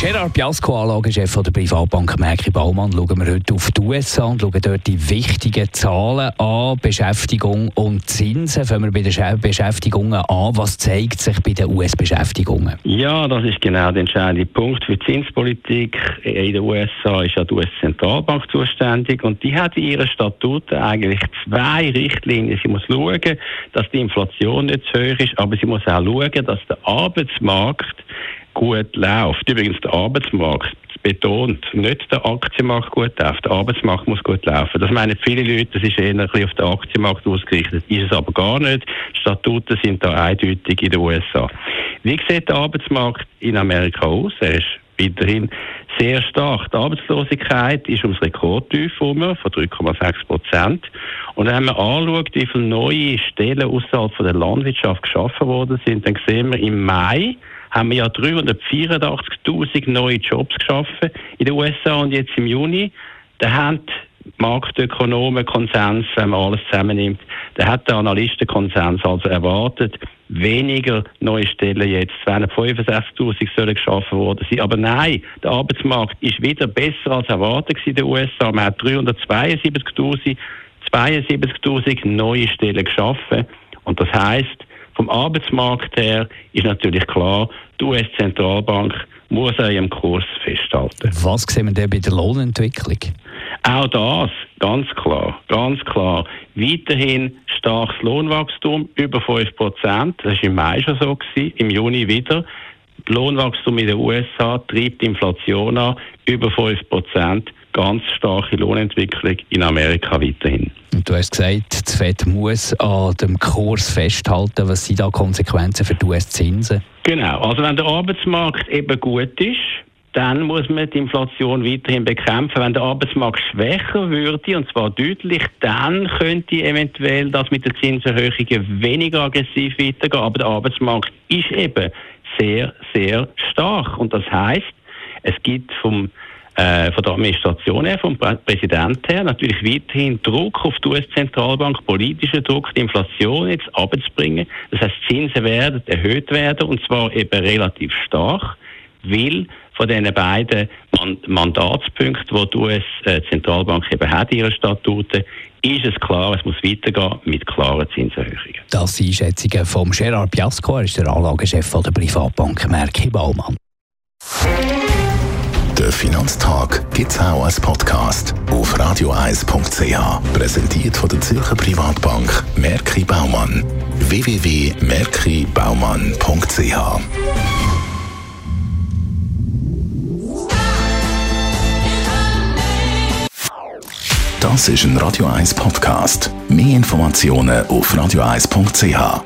Gerard Biasco, Anlagechef der Privatbank Merki Baumann, schauen wir heute auf die USA und schauen dort die wichtigen Zahlen an, Beschäftigung und Zinsen. Fangen wir bei den Beschäftigungen an. Was zeigt sich bei den US-Beschäftigungen? Ja, das ist genau der entscheidende Punkt für die Zinspolitik. In den USA ist ja die US-Zentralbank zuständig und die hat in ihren Statuten eigentlich zwei Richtlinien. Sie muss schauen, dass die Inflation nicht zu hoch ist, aber sie muss auch schauen, dass der Arbeitsmarkt gut läuft. Übrigens, der Arbeitsmarkt betont nicht der Aktienmarkt gut läuft. Der Arbeitsmarkt muss gut laufen. Das meinen viele Leute, das ist eher ein bisschen auf den Aktienmarkt ausgerichtet. Ist es aber gar nicht. Statuten sind da eindeutig in den USA. Wie sieht der Arbeitsmarkt in Amerika aus? Er ist weiterhin sehr stark. Die Arbeitslosigkeit ist ums Rekordtief von 3,6 Prozent. Und wenn man anschaut, wie viele neue Stellen außerhalb von der Landwirtschaft geschaffen worden sind, dann sehen wir im Mai haben wir ja 384.000 neue Jobs geschaffen in den USA und jetzt im Juni. Da haben Marktökonomen Konsens, wenn man alles zusammennimmt, da hat der Analystenkonsens also erwartet, weniger neue Stellen jetzt, 265.000 sollen geschaffen worden sein. Aber nein, der Arbeitsmarkt ist wieder besser als erwartet in den USA. Man hat 372.000 72.000 neue Stellen geschaffen. Und das heißt, vom Arbeitsmarkt her ist natürlich klar, die US-Zentralbank muss an ihrem Kurs festhalten. Was sehen wir denn bei der Lohnentwicklung? Auch das, ganz klar, ganz klar. Weiterhin starkes Lohnwachstum, über 5 Prozent. Das war im Mai schon so, gewesen, im Juni wieder. Das Lohnwachstum in den USA treibt die Inflation an, über 5 Prozent. Ganz starke Lohnentwicklung in Amerika weiterhin. Und du hast gesagt, die FED muss an dem Kurs festhalten. Was sind da Konsequenzen für die US-Zinsen? Genau, also wenn der Arbeitsmarkt eben gut ist, dann muss man die Inflation weiterhin bekämpfen. Wenn der Arbeitsmarkt schwächer würde, und zwar deutlich, dann könnte eventuell das mit den Zinserhöhungen weniger aggressiv weitergehen. Aber der Arbeitsmarkt ist eben sehr, sehr stark. Und das heißt, es gibt vom äh, von der Administration her, vom Präsidenten her, natürlich weiterhin Druck auf die US-Zentralbank, politischer Druck, die Inflation jetzt abzubringen. Das heißt, Zinsen werden erhöht werden und zwar eben relativ stark, weil von diesen beiden Mandatspunkten, die die US-Zentralbank eben hat, ihre Statuten, ist es klar, es muss weitergehen mit klaren Zinserhöhungen. Das sind Einschätzungen von Gerard Piasco, er ist der Anlagechef der Privatbank Merki Baumann. Finanztag gibt es auch als Podcast auf radioeis.ch. Präsentiert von der Zürcher Privatbank Merki Baumann. www.merkibaumann.ch Das ist ein Radio 1 Podcast. Mehr Informationen auf radioeis.ch.